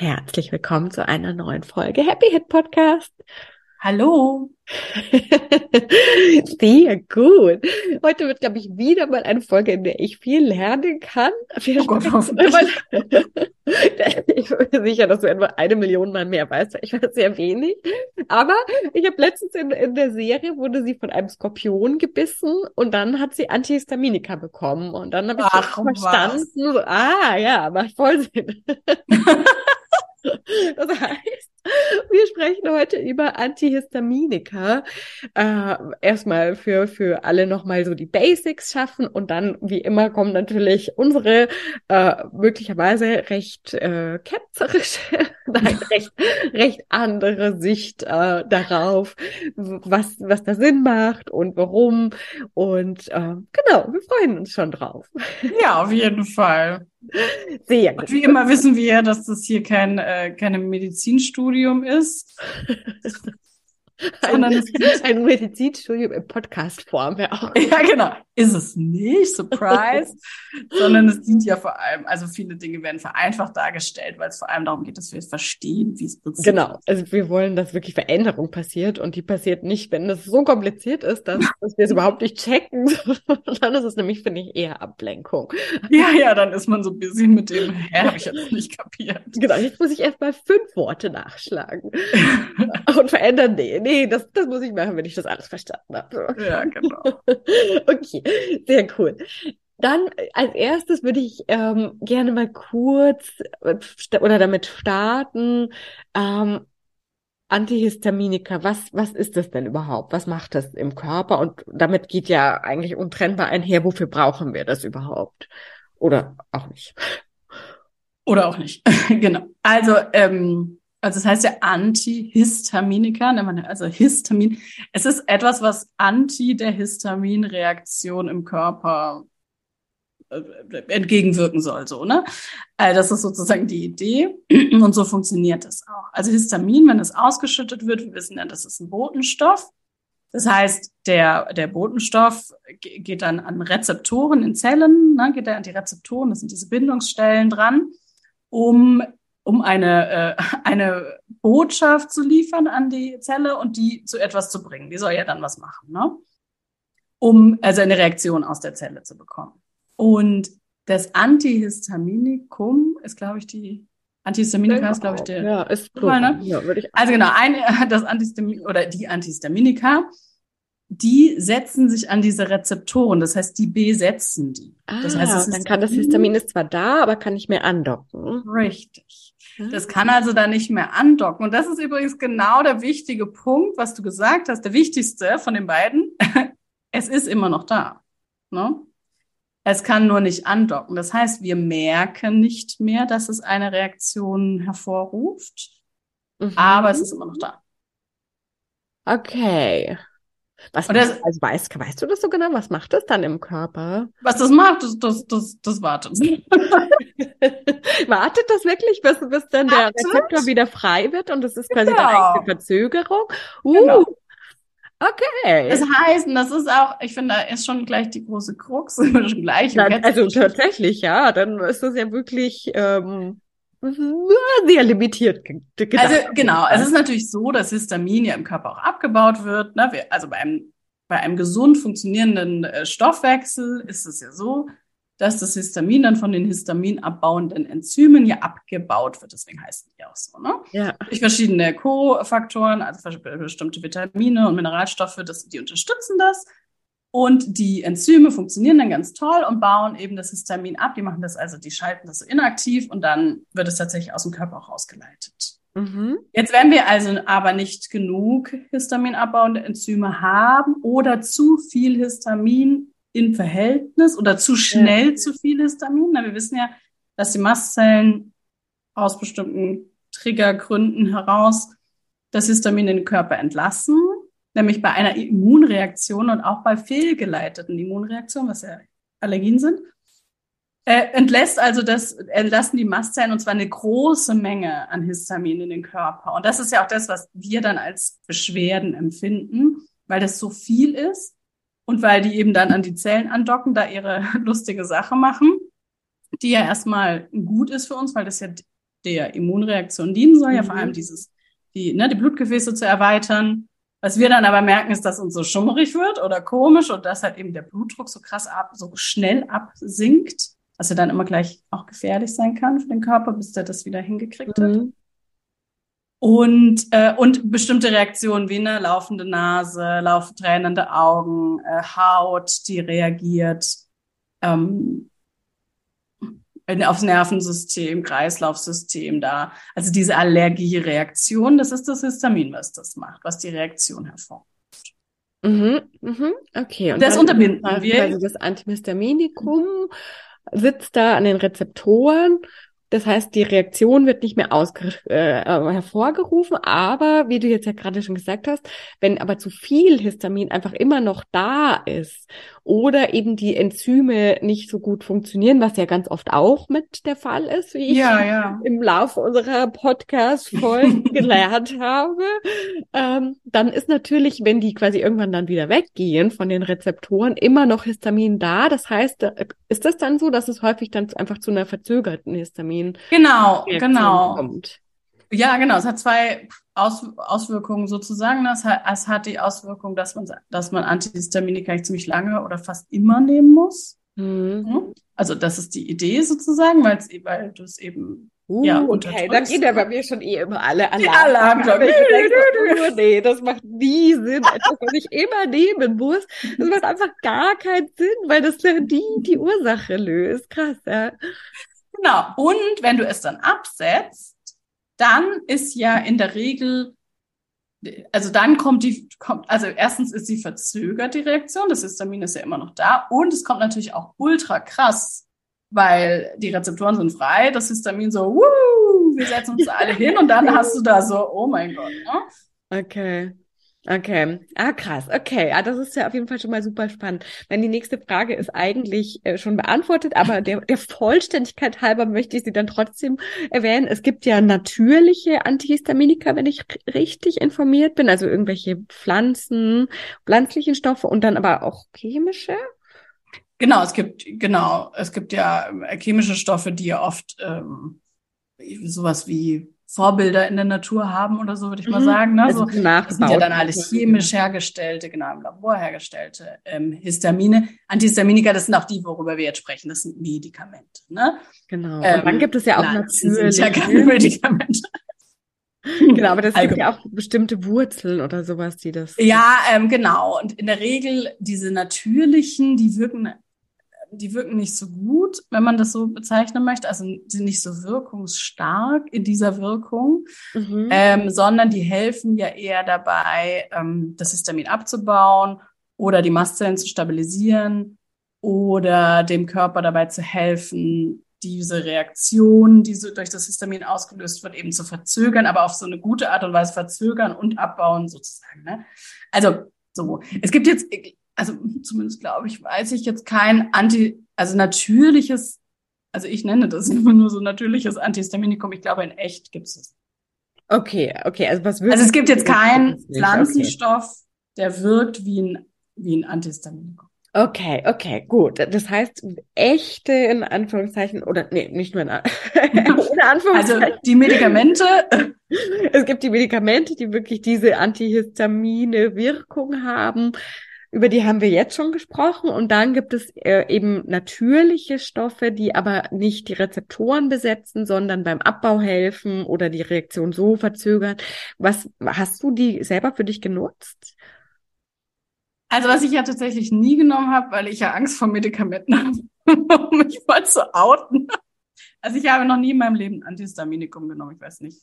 Herzlich willkommen zu einer neuen Folge Happy Hit Podcast. Hallo. Sehr gut. Heute wird, glaube ich, wieder mal eine Folge, in der ich viel lernen kann. Wir oh Gott, ich bin sicher, dass du etwa eine Million Mal mehr weißt. Ich weiß sehr wenig. Aber ich habe letztens in, in der Serie wurde sie von einem Skorpion gebissen und dann hat sie Antihistaminika bekommen. Und dann habe ich Ach, verstanden, so, ah ja, macht voll Sinn. Das heißt, wir sprechen heute über Antihistaminika. Äh, erstmal für, für alle nochmal so die Basics schaffen und dann, wie immer, kommen natürlich unsere äh, möglicherweise recht äh, ketzerische, nein, recht, recht andere Sicht äh, darauf, was, was da Sinn macht und warum. Und äh, genau, wir freuen uns schon drauf. Ja, auf jeden Fall. Sehr gut. Und wie immer wissen wir, dass das hier kein, äh, keine Medizinstudium ist. Sondern ein, es ein Medizinstudium in Podcast-Form auch. Ja, genau. Ist es nicht, surprise, sondern es dient ja vor allem, also viele Dinge werden vereinfacht dargestellt, weil es vor allem darum geht, dass wir es verstehen, wie es passiert. Genau. Also wir wollen, dass wirklich Veränderung passiert und die passiert nicht, wenn es so kompliziert ist, dass, dass wir es überhaupt nicht checken. dann ist es nämlich, finde ich, eher Ablenkung. Ja, ja, dann ist man so bisschen mit dem, hä, habe ich jetzt nicht kapiert. Genau, jetzt muss ich erst mal fünf Worte nachschlagen und verändern. Nee, nee nee, das, das muss ich machen, wenn ich das alles verstanden habe. Ja, genau. okay, sehr cool. Dann äh, als erstes würde ich ähm, gerne mal kurz äh, oder damit starten. Ähm, Antihistaminika, was, was ist das denn überhaupt? Was macht das im Körper? Und damit geht ja eigentlich untrennbar einher, wofür brauchen wir das überhaupt? Oder auch nicht. Oder auch nicht. genau. Also ähm, also es heißt ja Antihistaminika, ne, also Histamin. Es ist etwas, was anti der Histaminreaktion im Körper äh, entgegenwirken soll, so, ne? Also das ist sozusagen die Idee und so funktioniert es auch. Also Histamin, wenn es ausgeschüttet wird, wir wissen ja, das ist ein Botenstoff. Das heißt, der, der Botenstoff geht dann an Rezeptoren in Zellen, ne, geht er an die Rezeptoren, das sind diese Bindungsstellen dran, um um eine, äh, eine Botschaft zu liefern an die Zelle und die zu etwas zu bringen. Die soll ja dann was machen, ne? um also eine Reaktion aus der Zelle zu bekommen. Und das Antihistaminikum ist, glaube ich, die Antihistaminika ist, glaube ich, der. Ja, ist cool. Ne? Ja, also genau, eine, das Antihistamin oder die Antihistaminika die setzen sich an diese Rezeptoren, das heißt, die besetzen die. Ah, das heißt, dann kann das Histamin ist zwar da, aber kann nicht mehr andocken. Richtig. Das kann also da nicht mehr andocken. Und das ist übrigens genau der wichtige Punkt, was du gesagt hast, der wichtigste von den beiden. es ist immer noch da. Ne? Es kann nur nicht andocken. Das heißt, wir merken nicht mehr, dass es eine Reaktion hervorruft, mhm. aber es ist immer noch da. Okay. Was das, also weißt, weißt du das so genau? Was macht das dann im Körper? Was das macht, das, das, das, das wartet. wartet das wirklich, bis, bis dann der Rezeptor wieder frei wird und das ist quasi genau. dann eine Verzögerung? Uh, genau. Okay. Das heißt, das ist auch, ich finde, da ist schon gleich die große Krux, schon gleich. Ja, also tatsächlich, ja, dann ist das ja wirklich ähm, sehr limitiert gedacht. Also genau, es ist natürlich so, dass Histamin ja im Körper auch abgebaut wird. Ne? Wir, also bei einem, bei einem gesund funktionierenden äh, Stoffwechsel ist es ja so, dass das Histamin dann von den histaminabbauenden Enzymen ja abgebaut wird. Deswegen heißen die auch so. Ne? Ja. Durch verschiedene Co-Faktoren, also bestimmte Vitamine und Mineralstoffe, das, die unterstützen das. Und die Enzyme funktionieren dann ganz toll und bauen eben das Histamin ab. Die machen das also, die schalten das so inaktiv und dann wird es tatsächlich aus dem Körper auch ausgeleitet. Mhm. Jetzt, wenn wir also aber nicht genug histaminabbauende Enzyme haben oder zu viel Histamin in Verhältnis oder zu schnell ja. zu viel Histamin, na, wir wissen ja, dass die Mastzellen aus bestimmten Triggergründen heraus das Histamin in den Körper entlassen nämlich bei einer Immunreaktion und auch bei fehlgeleiteten Immunreaktionen, was ja Allergien sind, äh, entlässt also das, entlassen die Mastzellen und zwar eine große Menge an Histamin in den Körper. Und das ist ja auch das, was wir dann als Beschwerden empfinden, weil das so viel ist und weil die eben dann an die Zellen andocken, da ihre lustige Sache machen, die ja erstmal gut ist für uns, weil das ja der Immunreaktion dienen soll, mhm. ja vor allem dieses, die, ne, die Blutgefäße zu erweitern, was wir dann aber merken, ist, dass uns so schummerig wird oder komisch und dass halt eben der Blutdruck so krass ab, so schnell absinkt, dass er dann immer gleich auch gefährlich sein kann für den Körper, bis der das wieder hingekriegt mhm. hat. Und, äh, und bestimmte Reaktionen wie eine laufende Nase, lauf, tränende Augen, äh, Haut, die reagiert. Ähm, aufs Nervensystem, Kreislaufsystem da. Also diese Allergiereaktion, das ist das Histamin, was das macht, was die Reaktion hervorruft. Mhm, mhm, okay. Und das unterbinden wir. Also das Antihistaminikum sitzt da an den Rezeptoren das heißt, die Reaktion wird nicht mehr ausge äh, hervorgerufen, aber wie du jetzt ja gerade schon gesagt hast, wenn aber zu viel Histamin einfach immer noch da ist oder eben die Enzyme nicht so gut funktionieren, was ja ganz oft auch mit der Fall ist, wie ich ja, ja. im Laufe unserer Podcast-Folgen gelernt habe, ähm, dann ist natürlich, wenn die quasi irgendwann dann wieder weggehen von den Rezeptoren, immer noch Histamin da. Das heißt, ist das dann so, dass es häufig dann einfach zu einer verzögerten Histamin Histamin. Genau, genau. Kommt. Ja, genau. Es hat zwei Aus Auswirkungen sozusagen. Es hat, es hat die Auswirkung, dass man, dass man Antihistaminika ziemlich lange oder fast immer nehmen muss. Mhm. Also das ist die Idee sozusagen, weil weil du es eben Uh, ja, okay, da geht ja bei mir schon eh immer alle Alarm. Alarm oh, nee, das macht nie Sinn, etwas, was ich immer nehmen muss. Das macht einfach gar keinen Sinn, weil das die die Ursache löst. Krass, ja. Genau. Und wenn du es dann absetzt, dann ist ja in der Regel, also dann kommt die, kommt, also erstens ist sie verzögert, die Reaktion, das Histamin ist ja immer noch da und es kommt natürlich auch ultra krass, weil die Rezeptoren sind frei, das Histamin so, wuh, wir setzen uns alle hin und dann hast du da so, oh mein Gott. Ne? Okay. Okay, ah krass, okay, ah, das ist ja auf jeden Fall schon mal super spannend. Wenn die nächste Frage ist eigentlich äh, schon beantwortet, aber der, der Vollständigkeit halber möchte ich sie dann trotzdem erwähnen. Es gibt ja natürliche Antihistaminika, wenn ich richtig informiert bin, also irgendwelche Pflanzen, pflanzlichen Stoffe und dann aber auch chemische. Genau, es gibt genau, es gibt ja chemische Stoffe, die ja oft ähm, sowas wie Vorbilder in der Natur haben oder so, würde ich mal mhm. sagen. Ne? Also so, das sind ja dann alles chemisch hergestellte, genau im Labor hergestellte ähm, Histamine. Antihistaminika, das sind auch die, worüber wir jetzt sprechen. Das sind Medikamente. Ne? Genau. Ähm, Und dann gibt es ja auch Pflanzen natürlich. ja keine Medikamente. Genau, aber das gibt ja auch bestimmte Wurzeln oder sowas, die das. Ja, ähm, genau. Und in der Regel diese natürlichen, die wirken die wirken nicht so gut, wenn man das so bezeichnen möchte, also sind nicht so wirkungsstark in dieser Wirkung, mhm. ähm, sondern die helfen ja eher dabei, ähm, das Histamin abzubauen oder die Mastzellen zu stabilisieren oder dem Körper dabei zu helfen, diese Reaktion, die so durch das Histamin ausgelöst wird, eben zu verzögern, aber auf so eine gute Art und Weise verzögern und abbauen sozusagen. Ne? Also so, es gibt jetzt also zumindest glaube ich, weiß ich jetzt kein Anti, also natürliches, also ich nenne das immer nur so natürliches Antihistaminikum. Ich glaube, in echt gibt es es. Okay, okay, also was Also es gibt jetzt keinen Pflanzenstoff, okay. der wirkt wie ein, wie ein Antihistaminikum. Okay, okay, gut. Das heißt, echte in Anführungszeichen, oder nee, nicht nur in, ohne Anführungszeichen. Also die Medikamente. Es gibt die Medikamente, die wirklich diese Antihistamine Wirkung haben über die haben wir jetzt schon gesprochen. Und dann gibt es äh, eben natürliche Stoffe, die aber nicht die Rezeptoren besetzen, sondern beim Abbau helfen oder die Reaktion so verzögern. Was hast du die selber für dich genutzt? Also was ich ja tatsächlich nie genommen habe, weil ich ja Angst vor Medikamenten habe, um mich mal zu outen. Also ich habe noch nie in meinem Leben Antihistaminikum genommen. Ich weiß nicht,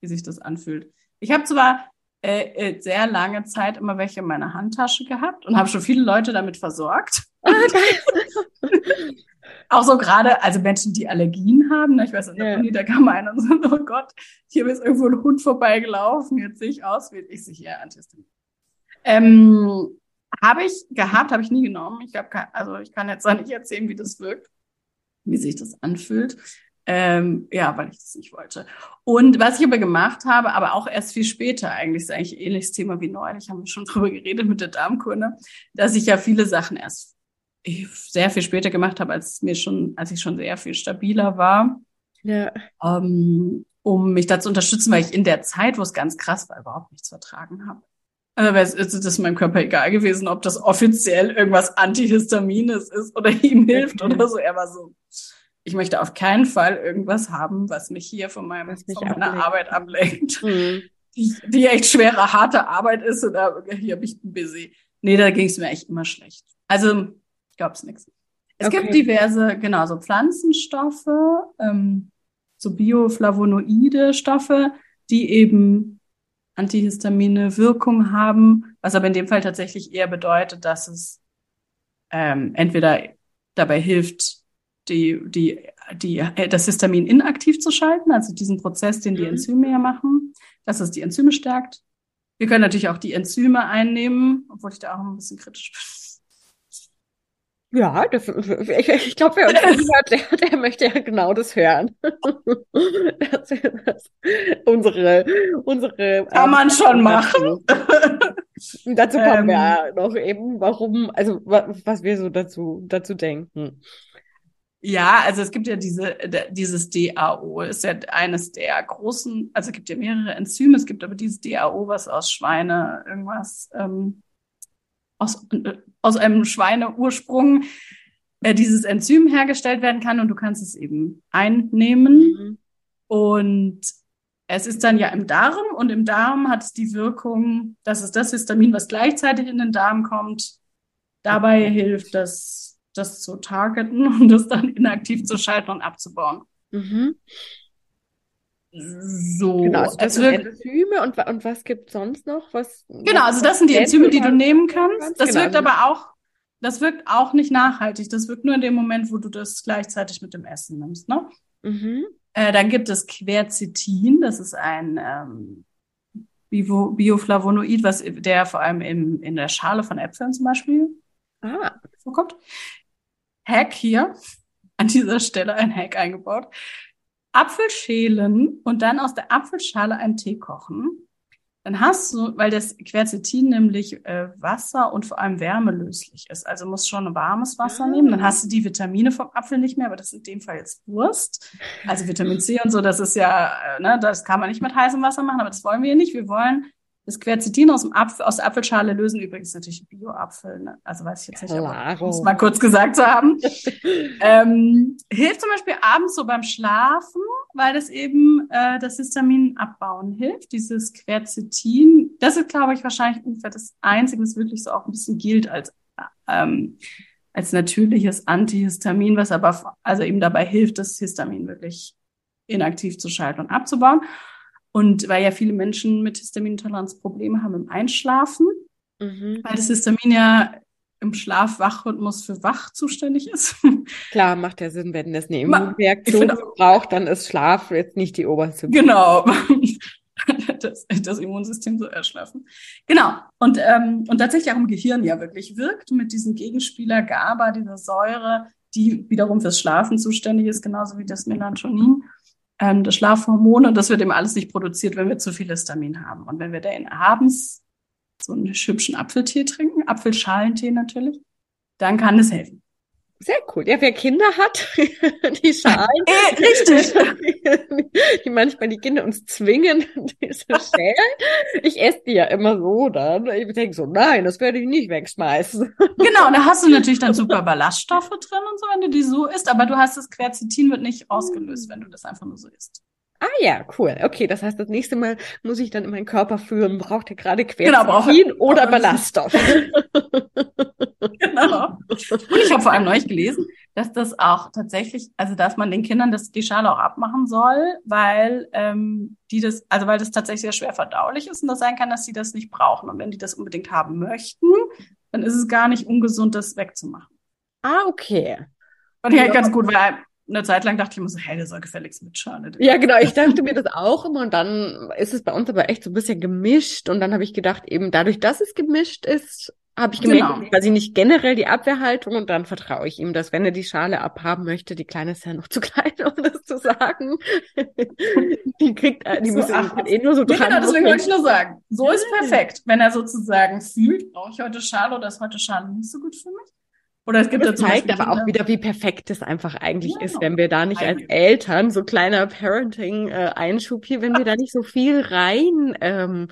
wie sich das anfühlt. Ich habe zwar äh, äh, sehr lange Zeit immer welche in meiner Handtasche gehabt und habe schon viele Leute damit versorgt. Ah, auch so gerade, also Menschen, die Allergien haben. Ne? Ich weiß, in der. Uni, da kam einer und so, oh Gott, hier ist irgendwo ein Hund vorbeigelaufen, jetzt sehe ich aus wie ich sich ja Antihistamin. Ähm, habe ich gehabt, habe ich nie genommen. Ich habe also ich kann jetzt auch nicht erzählen, wie das wirkt, wie sich das anfühlt. Ähm, ja, weil ich das nicht wollte. Und was ich aber gemacht habe, aber auch erst viel später, eigentlich ist eigentlich ein ähnliches Thema wie neulich, haben wir schon drüber geredet mit der Darmkunde, dass ich ja viele Sachen erst sehr viel später gemacht habe, als mir schon, als ich schon sehr viel stabiler war. Ja. Ähm, um mich da zu unterstützen, weil ich in der Zeit, wo es ganz krass war, überhaupt nichts vertragen habe. Also wäre es ist meinem Körper egal gewesen, ob das offiziell irgendwas Antihistamines ist oder ihm hilft oder so. Er war so, ich möchte auf keinen Fall irgendwas haben, was mich hier von, meinem, von meiner ablenkt. Arbeit ablenkt. Mhm. Die, die, echt schwere, harte Arbeit ist oder hier habe ich Busy. Nee, da ging es mir echt immer schlecht. Also, ich glaube es nichts. Es okay. gibt diverse, genau, so Pflanzenstoffe, ähm, so bioflavonoide Stoffe, die eben Antihistamine Wirkung haben, was aber in dem Fall tatsächlich eher bedeutet, dass es ähm, entweder dabei hilft, die, die, die, äh, das Histamin inaktiv zu schalten, also diesen Prozess, den die mhm. Enzyme ja machen, dass es die Enzyme stärkt. Wir können natürlich auch die Enzyme einnehmen, obwohl ich da auch ein bisschen kritisch bin. Ja, das, ich, ich glaube, wer uns hört, der, der möchte ja genau das hören. Das, das, unsere, unsere. Kann man schon machen. dazu kommen ähm, wir ja noch eben, warum, also was wir so dazu, dazu denken. Ja, also es gibt ja diese, dieses DAO, ist ja eines der großen, also es gibt ja mehrere Enzyme, es gibt aber dieses DAO, was aus Schweine irgendwas, ähm, aus, aus einem Schweineursprung äh, dieses Enzym hergestellt werden kann und du kannst es eben einnehmen. Mhm. Und es ist dann ja im Darm und im Darm hat es die Wirkung, dass es das Histamin, was gleichzeitig in den Darm kommt, dabei hilft, dass das zu targeten und das dann inaktiv zu schalten und abzubauen. Mhm. So, genau, also das sind Enzyme und, und was gibt sonst noch? Was, genau, also das sind die Enzyme, die du nehmen kannst. Das genau, wirkt also aber auch, das wirkt auch nicht nachhaltig. Das wirkt nur in dem Moment, wo du das gleichzeitig mit dem Essen nimmst. Ne? Mhm. Äh, dann gibt es Quercetin, das ist ein ähm, Bio, Bioflavonoid, was der vor allem in, in der Schale von Äpfeln zum Beispiel ah. vorkommt. Hack hier, an dieser Stelle ein Hack eingebaut. Apfel schälen und dann aus der Apfelschale einen Tee kochen. Dann hast du, weil das Quercetin nämlich äh, Wasser und vor allem wärmelöslich ist, also musst schon warmes Wasser ah. nehmen. Dann hast du die Vitamine vom Apfel nicht mehr, aber das ist in dem Fall jetzt Wurst. Also Vitamin C und so, das ist ja, äh, ne, das kann man nicht mit heißem Wasser machen, aber das wollen wir nicht. Wir wollen das Quercetin aus, dem Apfel, aus der Apfelschale lösen übrigens natürlich Bio-Apfel, ne? also weiß ich jetzt nicht, aber muss mal kurz gesagt zu haben. ähm, hilft zum Beispiel abends so beim Schlafen, weil das eben äh, das Histamin abbauen hilft. Dieses Quercetin, das ist, glaube ich, wahrscheinlich ungefähr das Einzige, was wirklich so auch ein bisschen gilt als ähm, als natürliches Antihistamin, was aber also eben dabei hilft, das Histamin wirklich inaktiv zu schalten und abzubauen. Und weil ja viele Menschen mit Histaminintoleranz Probleme haben im Einschlafen, mhm. weil das Histamin ja im Schlaf-Wach-Rhythmus für wach zuständig ist. Klar, macht ja Sinn, wenn das eine Immunreaktion braucht, dann ist Schlaf jetzt nicht die oberste. Genau. Das, das, Immunsystem so erschlafen. Genau. Und, ähm, und tatsächlich auch im Gehirn ja wirklich wirkt mit diesem Gegenspieler GABA, dieser Säure, die wiederum fürs Schlafen zuständig ist, genauso wie das Melatonin ähm, das Schlafhormon und das wird eben alles nicht produziert, wenn wir zu viel Histamin haben. Und wenn wir dann abends so einen hübschen Apfeltee trinken, Apfelschalentee natürlich, dann kann es helfen. Sehr cool. Ja, wer Kinder hat, die Schalen. Äh, richtig. Die manchmal die Kinder uns zwingen, diese Schälen. Ich esse die ja immer so dann. Ich denke so, nein, das werde ich nicht wegschmeißen. Genau, da hast du natürlich dann super Ballaststoffe drin und so, wenn du die so isst, aber du hast das Quercetin wird nicht ausgelöst, wenn du das einfach nur so isst. Ah ja, cool. Okay, das heißt, das nächste Mal muss ich dann in meinen Körper führen, braucht er gerade Genau, Quercetin oder Ballaststoff. Genau. Und ich habe vor allem neulich gelesen, dass das auch tatsächlich, also dass man den Kindern das, die Schale auch abmachen soll, weil ähm, die das, also weil das tatsächlich sehr schwer verdaulich ist und das sein kann, dass sie das nicht brauchen. Und wenn die das unbedingt haben möchten, dann ist es gar nicht ungesund, das wegzumachen. Ah, okay. Ich eigentlich ganz gut, weil eine Zeit lang dachte ich immer so, hey, der soll gefälligst mit Schale. Ja, genau. Ich dachte mir das auch immer und dann ist es bei uns aber echt so ein bisschen gemischt und dann habe ich gedacht, eben dadurch, dass es gemischt ist, habe ich gemerkt, Genau. quasi nicht generell die Abwehrhaltung und dann vertraue ich ihm, dass wenn er die Schale abhaben möchte, die Kleine ist ja noch zu klein, um das zu sagen. die kriegt, äh, die So, muss ach, ach, eh nur so Ja, dran. genau, deswegen wollte ich nur sagen, so ist perfekt, wenn er sozusagen fühlt, brauche ich heute Schale oder ist heute Schale nicht so gut für mich? Oder es gibt ja Das zeigt aber auch wieder, wie perfekt es einfach eigentlich Ja, ist, wenn wir da nicht als eigentlich. Eltern, so kleiner Parenting-Einschub hier, wenn wir da nicht so viel rein ähm,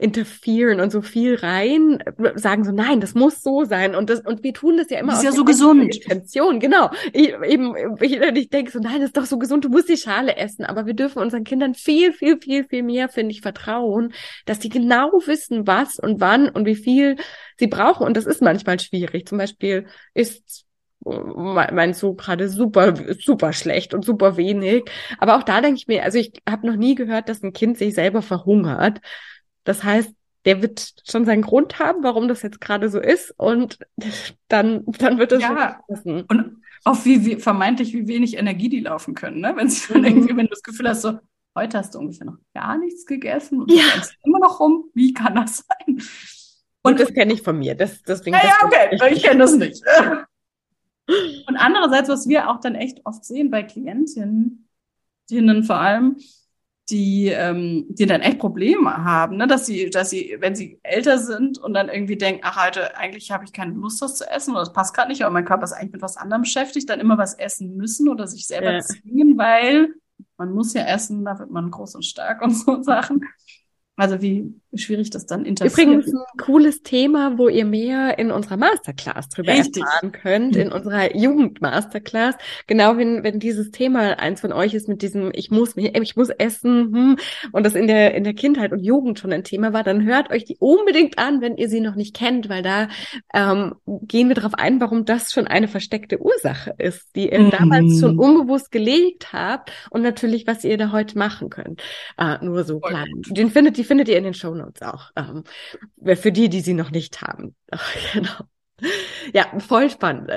interferieren und so viel rein sagen so, nein, das muss so sein und das und wir tun das ja immer Das ist ja so gesund. Intention, genau. Ich, eben, ich, ich denke so, nein, das ist doch so gesund, du musst die Schale essen, aber wir dürfen unseren Kindern viel, viel, viel, viel mehr, finde ich, vertrauen, dass die genau wissen, was und wann und wie viel sie brauchen und das ist manchmal schwierig. Zum Beispiel ist mein mein Sohn gerade super, super schlecht und super wenig. Aber auch da denke ich mir, also ich habe noch nie gehört, dass ein Kind sich selber verhungert. Das heißt, der wird schon seinen Grund haben, warum das jetzt gerade so ist und dann, dann wird es Ja. passen. Und auf wie, wie vermeintlich wie wenig Energie die laufen können, ne? Wenn sie Mhm. dann irgendwie, wenn du das Gefühl hast, so, heute hast du ungefähr noch gar nichts gegessen und Ja. du immer noch rum, wie kann das sein? Und das kenne ich von mir. Das, deswegen, Ja, ja, das okay, ich kenne das nicht. Und andererseits, was wir auch dann echt oft sehen bei Klientinnen, vor allem, die, ähm, die dann echt Probleme haben, ne? dass sie, dass sie, wenn sie älter sind und dann irgendwie denken, ach heute, eigentlich habe ich keine Lust, das zu essen oder das passt gerade nicht, aber mein Körper ist eigentlich mit was anderem beschäftigt, dann immer was essen müssen oder sich selber Ja. zwingen, weil man muss ja essen, da wird man groß und stark und so Sachen. Also wie schwierig das dann interessiert. Übrigens ein cooles Thema, wo ihr mehr in unserer Masterclass drüber Richtig. erfahren könnt, in unserer Jugend-Masterclass. Genau, wenn, wenn dieses Thema eins von euch ist mit diesem, ich muss mich, ich muss essen, hm, und das in der, in der Kindheit und Jugend schon ein Thema war, dann hört euch die unbedingt an, wenn ihr sie noch nicht kennt, weil da ähm, gehen wir darauf ein, warum das schon eine versteckte Ursache ist, die ihr Mhm. damals schon unbewusst gelegt habt und natürlich, was ihr da heute machen könnt. Äh, nur so klein. Den findet, die findet ihr in den Shownotes auch. Ähm, für die, die sie noch nicht haben. Genau. Ja, voll spannend.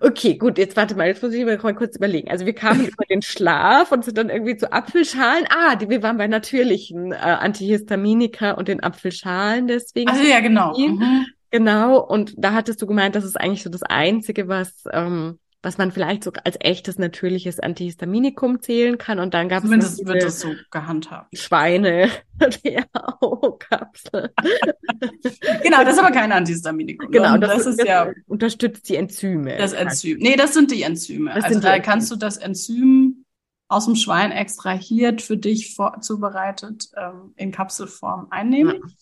Okay, gut, jetzt warte mal, jetzt muss ich mir mal kurz überlegen. Also wir kamen über den Schlaf und sind dann irgendwie zu Apfelschalen. Ah, die, wir waren bei natürlichen äh, Antihistaminika und den Apfelschalen deswegen. Also ja, genau. Mhm. Genau, und da hattest du gemeint, das ist eigentlich so das Einzige, was, ähm, was man vielleicht so als echtes natürliches Antihistaminikum zählen kann. Und dann gab es Zumindest wird das so gehandhabt. Schweine, DHO-Kapsel. Genau, das ist aber kein Antihistaminikum. Genau, Und das, das, ist ja unterstützt die Enzyme. das Enzym. Nee, das sind die Enzyme. Das also da Enzyme. kannst du das Enzym aus dem Schwein extrahiert, für dich vor, zubereitet, ähm, in Kapselform einnehmen. Ja.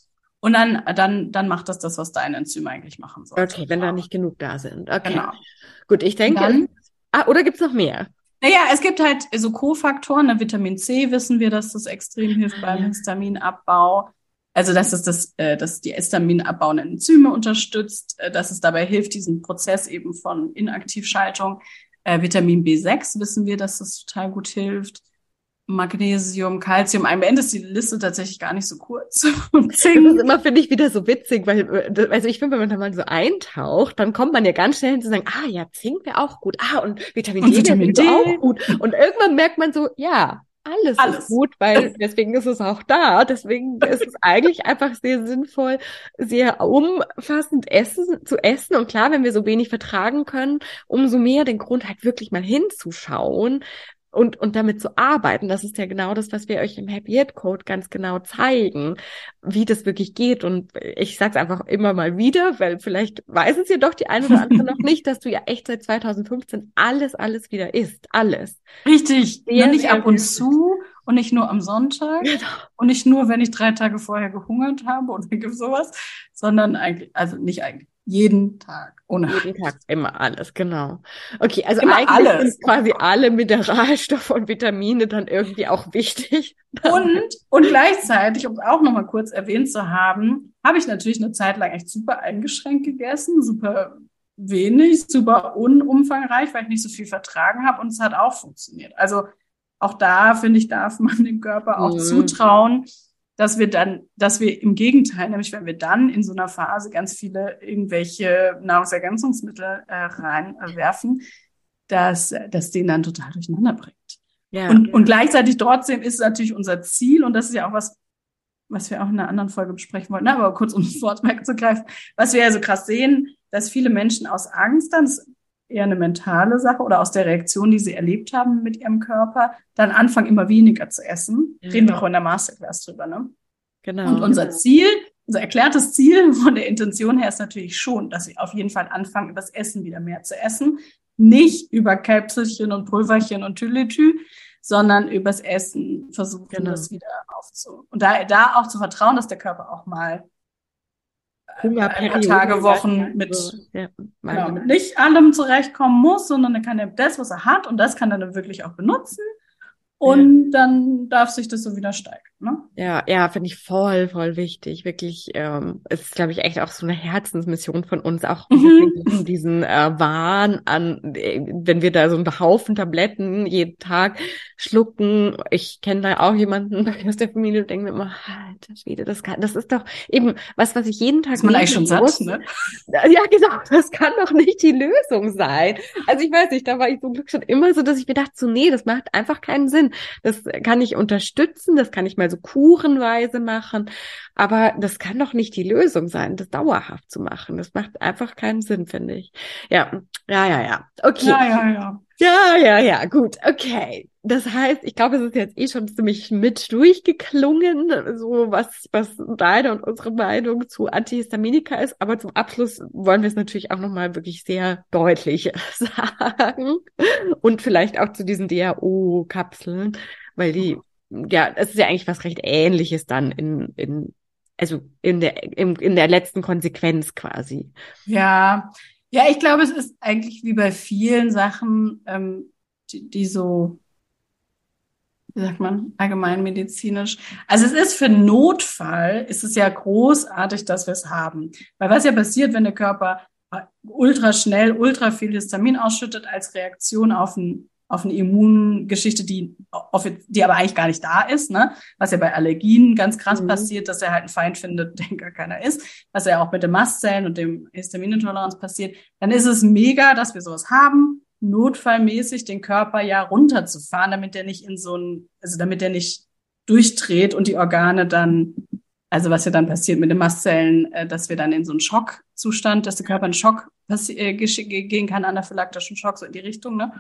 Und dann, dann, dann macht das das, was dein Enzym eigentlich machen soll. Okay, wenn da nicht genug da sind. Okay. Genau. Gut, ich denke. Dann- ah, oder gibt's noch mehr? Naja, es gibt halt so Kofaktoren. Ne? Vitamin C wissen wir, dass das extrem hilft Ah, beim ja. Histaminabbau. Also, dass es das, äh, dass die histaminabbauenden Enzyme unterstützt, äh, dass es dabei hilft, diesen Prozess eben von Inaktivschaltung. Äh, Vitamin B6 wissen wir, dass das total gut hilft. Magnesium, Calcium. Am Ende ist die Liste tatsächlich gar nicht so kurz. Und Das ist immer, finde ich, wieder so witzig, weil, also ich finde, wenn man da mal so eintaucht, dann kommt man ja ganz schnell hin zu sagen, ah ja, Zink wäre auch gut, ah und Vitamin Und D wäre Vitamin sowieso D. auch gut. Und irgendwann merkt man so, ja, alles, Alles. ist gut, weil deswegen ist es auch da. Deswegen ist es eigentlich einfach sehr sinnvoll, sehr umfassend essen, zu essen. Und klar, wenn wir so wenig vertragen können, umso mehr den Grund halt wirklich mal hinzuschauen, und, und damit zu arbeiten, das ist ja genau das, was wir euch im Happy Hit Code ganz genau zeigen, wie das wirklich geht. Und ich sage es einfach immer mal wieder, weil vielleicht weiß es ja doch die eine oder andere noch nicht, dass du ja echt seit 2015 alles, alles wieder isst. Alles. Richtig. Sehr, nicht ab und zu und nicht nur am Sonntag genau. und nicht nur, wenn ich drei Tage vorher gehungert habe oder gibt sowas, sondern eigentlich, also nicht eigentlich, jeden Tag. Ohne Jeden Tag immer alles, genau. Okay, also immer eigentlich alles. sind quasi alle Mineralstoffe und Vitamine dann irgendwie auch wichtig. Und, und gleichzeitig, um es auch nochmal kurz erwähnt zu haben, habe ich natürlich eine Zeit lang echt super eingeschränkt gegessen, super wenig, super unumfangreich, weil ich nicht so viel vertragen habe und es hat auch funktioniert. Also auch da, finde ich, darf man dem Körper auch mhm. zutrauen, dass wir dann, dass wir im Gegenteil, nämlich wenn wir dann in so einer Phase ganz viele irgendwelche Nahrungsergänzungsmittel äh, reinwerfen, äh, dass das den dann total durcheinander bringt. Ja, und, ja. und gleichzeitig trotzdem ist es natürlich unser Ziel, und das ist ja auch was, was wir auch in einer anderen Folge besprechen wollten, ne? aber kurz um das Wort wegzugreifen, was wir ja so krass sehen, dass viele Menschen aus Angst dann, eher eine mentale Sache oder aus der Reaktion, die sie erlebt haben mit ihrem Körper, dann anfangen, immer weniger zu essen. Ja. Reden wir auch in der Masterclass drüber, ne? Genau. Und unser Ziel, unser erklärtes Ziel von der Intention her ist natürlich schon, dass wir auf jeden Fall anfangen, über das Essen wieder mehr zu essen. Nicht über Käpselchen und Pulverchen und Tülitü, sondern übers Essen versuchen, genau. das wieder aufzu. Und da, da auch zu vertrauen, dass der Körper auch mal Tage, Wochen mit, ja, genau, mit nicht allem zurechtkommen muss, sondern er kann ja das, was er hat, und das kann er dann wirklich auch benutzen. Und ja. dann darf sich das so wieder steigern. Ne? Ja, ja, finde ich voll, voll wichtig. Wirklich, ähm, es ist, glaube ich, echt auch so eine Herzensmission von uns, auch mhm. diesen äh, Wahn an, äh, wenn wir da so einen Haufen Tabletten jeden Tag schlucken. Ich kenne da auch jemanden aus der Familie und denke mir immer, alter Schwede, das kann, das ist doch eben was, was ich jeden Tag. Ist man eigentlich schon satt, ne? Ja, genau, das kann doch nicht die Lösung sein. Also ich weiß nicht, da war ich zum Glück schon immer so, dass ich mir dachte, so, nee, das macht einfach keinen Sinn. Das kann ich unterstützen, das kann ich mal so kurenweise machen, aber das kann doch nicht die Lösung sein, das dauerhaft zu machen. Das macht einfach keinen Sinn, finde ich. Ja, ja, ja, ja. Okay. Ja, ja, ja. Ja, ja, ja, gut, okay. Das heißt, ich glaube, es ist jetzt eh schon ziemlich mit durchgeklungen, so was, was deine und unsere Meinung zu Antihistaminika ist. Aber zum Abschluss wollen wir es natürlich auch nochmal wirklich sehr deutlich sagen. Und vielleicht auch zu diesen DAO-Kapseln, weil die, ja, es ist ja eigentlich was recht ähnliches dann in, in, also in der, in, in der letzten Konsequenz quasi. Ja, ja, ich glaube, es ist eigentlich wie bei vielen Sachen, ähm, die, die so, wie sagt man, allgemeinmedizinisch. Also es ist für Notfall, ist es ja großartig, dass wir es haben. Weil was ja passiert, wenn der Körper ultra schnell, ultra viel Histamin ausschüttet als Reaktion auf ein auf eine Immungeschichte, die, die aber eigentlich gar nicht da ist, ne? Was ja bei Allergien ganz krass mhm. passiert, dass er halt einen Feind findet, den gar keiner ist, was ja auch mit den Mastzellen und dem Histaminintoleranz passiert, dann ist es mega, dass wir sowas haben, notfallmäßig den Körper ja runterzufahren, damit der nicht in so ein, also damit der nicht durchdreht und die Organe dann, also was ja dann passiert mit den Mastzellen, äh, dass wir dann in so einen Schockzustand, dass der Körper in Schock äh, gehen kann, anaphylaktischen Schock, so in die Richtung, ne?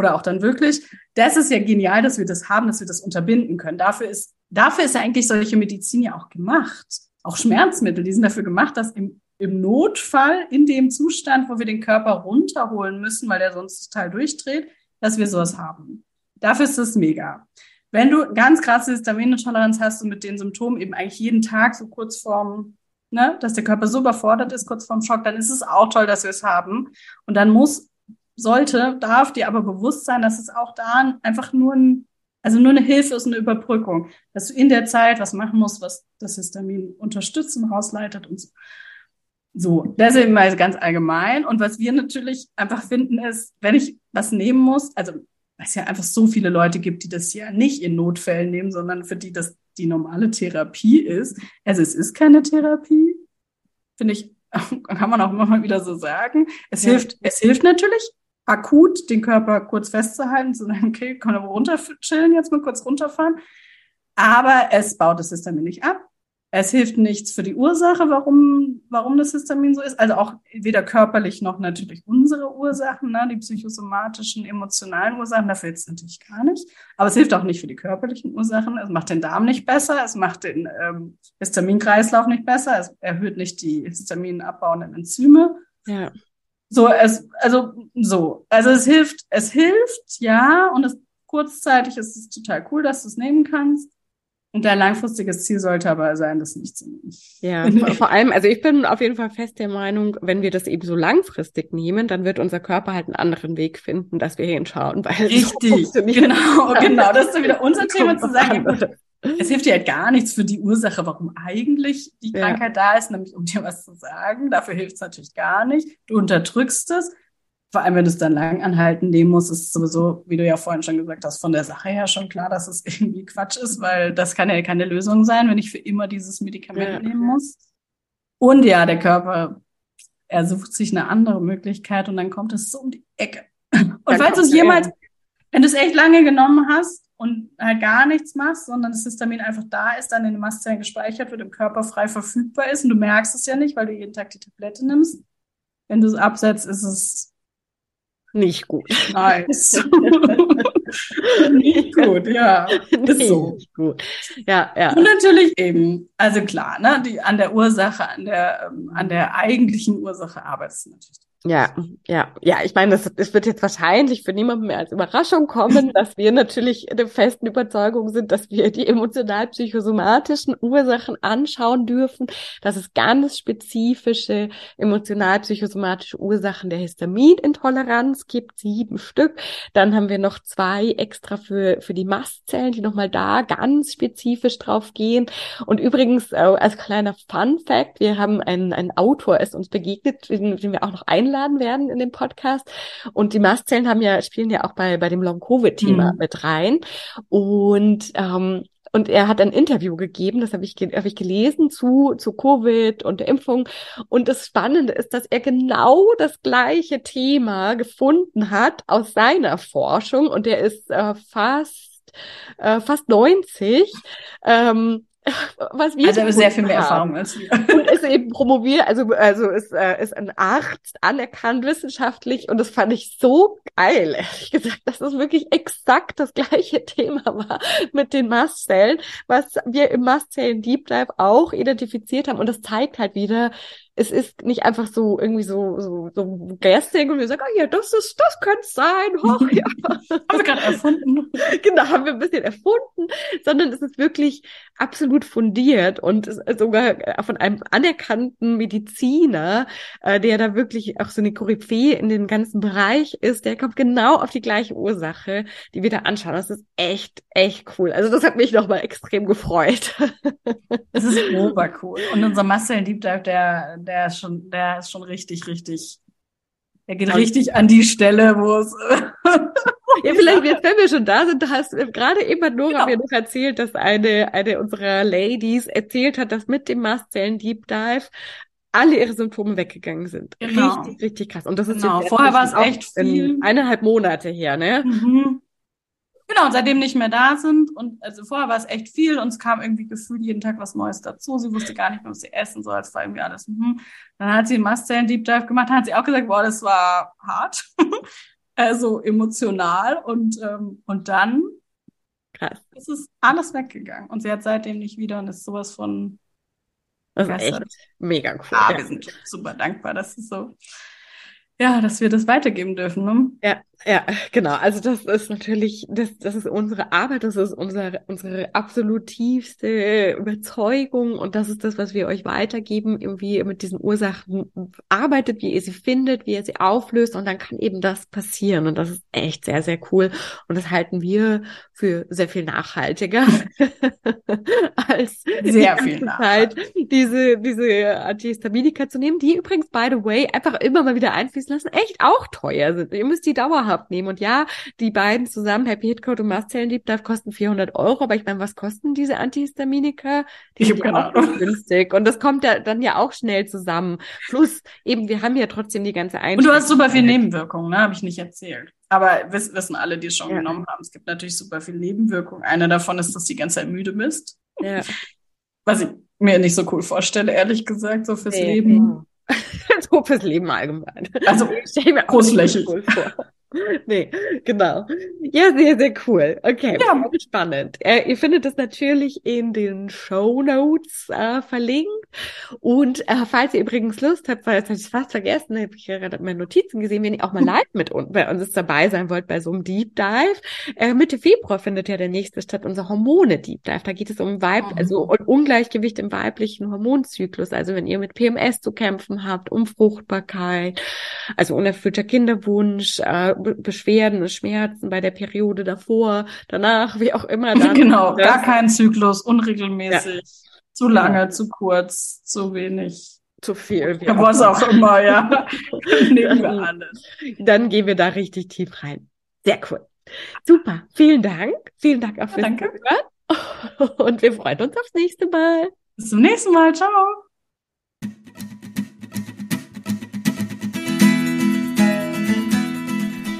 Oder auch dann wirklich. Das ist ja genial, dass wir das haben, dass wir das unterbinden können. Dafür ist, dafür ist ja eigentlich solche Medizin ja auch gemacht. Auch Schmerzmittel, die sind dafür gemacht, dass im, im Notfall, in dem Zustand, wo wir den Körper runterholen müssen, weil der sonst total durchdreht, dass wir sowas haben. Dafür ist das mega. Wenn du ganz krasse Histaminintoleranz hast und mit den Symptomen eben eigentlich jeden Tag so kurz vorm, ne, dass der Körper so überfordert ist, kurz vorm Schock, dann ist es auch toll, dass wir es haben. Und dann muss sollte, darf dir aber bewusst sein, dass es auch da einfach nur ein, also nur eine Hilfe ist, eine Überbrückung, dass du in der Zeit was machen musst, was das Histamin unterstützt und rausleitet und so. So, das ist mal ganz allgemein. Und was wir natürlich einfach finden ist, wenn ich was nehmen muss, also weil es ja einfach so viele Leute gibt, die das ja nicht in Notfällen nehmen, sondern für die das die normale Therapie ist. Also es ist keine Therapie, finde ich, kann man auch immer mal wieder so sagen. Es ja. hilft, es hilft natürlich, akut den Körper kurz festzuhalten, zu sagen, okay, können wir runter chillen, jetzt mal kurz runterfahren. Aber es baut das Histamin nicht ab. Es hilft nichts für die Ursache, warum, warum das Histamin so ist. Also auch weder körperlich noch natürlich unsere Ursachen, ne? die psychosomatischen, emotionalen Ursachen. Dafür hilft es natürlich gar nicht. Aber es hilft auch nicht für die körperlichen Ursachen. Es macht den Darm nicht besser. Es macht den ähm, Histaminkreislauf nicht besser. Es erhöht nicht die histaminabbauenden Enzyme. Ja. So, es, also, so. Also es hilft, es hilft, ja. Und es, kurzzeitig ist es total cool, dass du es nehmen kannst. Und dein langfristiges Ziel sollte aber sein, das nicht zu nehmen. Ja, vor allem, also ich bin auf jeden Fall fest der Meinung, wenn wir das eben so langfristig nehmen, dann wird unser Körper halt einen anderen Weg finden, dass wir hinschauen. Weil Richtig, so genau, genau. Das ist wieder unser Thema zu sagen. Es hilft dir halt gar nichts für die Ursache, warum eigentlich die Krankheit ja. da ist, nämlich um dir was zu sagen. Dafür hilft es natürlich gar nicht. Du unterdrückst es vor allem, wenn du es dann lang anhalten nehmen musst, ist es sowieso, wie du ja vorhin schon gesagt hast, von der Sache her schon klar, dass es irgendwie Quatsch ist, weil das kann ja keine Lösung sein, wenn ich für immer dieses Medikament ja. nehmen muss. Und ja, der Körper, er sucht sich eine andere Möglichkeit und dann kommt es so um die Ecke. Und dann falls du es jemals, wenn du es echt lange genommen hast und halt gar nichts machst, sondern das Histamin einfach da ist, dann in den Mastzellen gespeichert wird, im Körper frei verfügbar ist und du merkst es ja nicht, weil du jeden Tag die Tablette nimmst. Wenn du es absetzt, ist es nicht gut. Nice. nicht gut, ja. Ist so. Nicht gut. Ja, ja. Und natürlich eben, also klar, ne, die an der Ursache, an der, ähm, an der eigentlichen Ursache arbeitest du natürlich ja, ja, ja, ich meine, es, es wird jetzt wahrscheinlich für niemanden mehr als Überraschung kommen, dass wir natürlich der festen Überzeugung sind, dass wir die emotional-psychosomatischen Ursachen anschauen dürfen, dass es ganz spezifische emotional-psychosomatische Ursachen der Histaminintoleranz gibt, sieben Stück. Dann haben wir noch zwei extra für, für die Mastzellen, die nochmal da ganz spezifisch drauf gehen. Und übrigens, äh, als kleiner Fun Fact, wir haben einen, einen Autor, ist uns begegnet, den, den wir auch noch einladen eingeladen werden in den Podcast. Und die Mastzellen haben ja, spielen ja auch bei, bei dem Long-Covid-Thema mhm. mit rein. Und ähm, und er hat ein Interview gegeben, das habe ich, hab ich gelesen, zu, zu Covid und der Impfung. Und das Spannende ist, dass er genau das gleiche Thema gefunden hat aus seiner Forschung. Und er ist äh, fast, äh, fast 90. Ähm, was wir also sehr viel mehr. Erfahrung als wir. Und ist eben promoviert, also, also ist, äh, ist ein Arzt, anerkannt wissenschaftlich und das fand ich so geil, ehrlich gesagt, dass es wirklich exakt das gleiche Thema war mit den Mastzellen, was wir im Mastzellen Deep Dive auch identifiziert haben und das zeigt halt wieder, es ist nicht einfach so irgendwie so so so Gasting und wir sagen, ah ja, das ist, das könnte sein, hoch, ja. haben wir gerade erfunden. genau, haben wir ein bisschen erfunden, sondern es ist wirklich absolut fundiert und sogar von einem anerkannten Mediziner, äh, der da wirklich auch so eine Koryphäe in dem ganzen Bereich ist, der kommt genau auf die gleiche Ursache, die wir da anschauen. Das ist echt, echt cool. Also das hat mich nochmal extrem gefreut. das ist obercool. Und unser Marcel Deep Dive, der der ist schon, der ist schon richtig, richtig. Er geht richtig an die Stelle, wo es. ja, vielleicht jetzt, wenn wir schon da sind, hast gerade eben Nora genau. mir noch erzählt, dass eine, eine unserer Ladies erzählt hat, dass mit dem Mastzellen Deep Dive alle ihre Symptome weggegangen sind. Genau. Richtig, richtig krass. Und das ist genau. Vorher war es echt viel. Eineinhalb Monate her, ne? Mhm. Genau, seitdem nicht mehr da sind. Und also vorher war es echt viel und es kam irgendwie gefühlt jeden Tag was Neues dazu. Sie wusste gar nicht mehr, was sie essen soll. Es war irgendwie alles. Hm. Dann hat sie einen Mastzellen Deep Dive gemacht, dann hat sie auch gesagt, boah, das war hart. also emotional. Und, ähm, und dann Krass. ist es alles weggegangen. Und sie hat seitdem nicht wieder und ist sowas von. Das ist echt mega cool. Ah, ja. wir sind super dankbar, dass es so ja, dass wir das weitergeben dürfen. Ne? Ja, ja, genau. Also das ist natürlich, das, das ist unsere Arbeit, das ist unsere, unsere absolut tiefste Überzeugung und das ist das, was wir euch weitergeben, irgendwie mit diesen Ursachen arbeitet, wie ihr sie findet, wie ihr sie auflöst und dann kann eben das passieren und das ist echt sehr, sehr cool und das halten wir für sehr viel nachhaltiger als sehr viel Zeit diese, diese Antihistaminika zu nehmen, die übrigens, by the way, einfach immer mal wieder einfließen lassen, echt auch teuer sind. Ihr müsst die dauerhaft nehmen. Und ja, die beiden zusammen, Happy Hit Code und Mastzellen Deep Dive, kosten 400 Euro. Aber ich meine, was kosten diese Antihistaminika? Die ich sind ja auch günstig. Und das kommt ja dann ja auch schnell zusammen. Plus eben, wir haben ja trotzdem die ganze Einstellung. Und du hast super viel Nebenwirkungen, ne? Habe ich nicht erzählt. Aber wiss, wissen alle, die es schon ja. genommen haben. Es gibt natürlich super viel Nebenwirkungen. Eine davon ist, dass du die ganze Zeit müde bist. Ja. Was ich mir nicht so cool vorstelle, ehrlich gesagt, so fürs nee, Leben. so fürs Leben allgemein. Also großflächig. Cool vor. nee, genau. Ja, sehr, sehr cool. Okay, ja. spannend. Äh, ihr findet es natürlich in den Show Notes äh, verlinkt. Und äh, falls ihr übrigens Lust habt, weil das habe ich fast vergessen, habe ich gerade meine Notizen gesehen, wenn ihr auch mal live mit uns, bei uns dabei sein wollt bei so einem Deep Dive. Äh, Mitte Februar findet ja der nächste statt, unser Hormone Deep Dive. Da geht es um Weib, mhm. also um Ungleichgewicht im weiblichen Hormonzyklus. Also wenn ihr mit PMS zu kämpfen habt, um Fruchtbarkeit, also unerfüllter Kinderwunsch, äh, Beschwerden, Schmerzen bei der Periode davor, danach, wie auch immer. Dann, genau, gar kein Zyklus, unregelmäßig, ja. zu lange, ja. zu kurz, zu wenig. Zu viel. Ja, was auch immer, ja. Nehmen wir alles. Dann gehen wir da richtig tief rein. Sehr cool. Super. Vielen Dank. Vielen Dank auch fürs Danke. Zuhören. Und wir freuen uns aufs nächste Mal. Bis zum nächsten Mal. Ciao.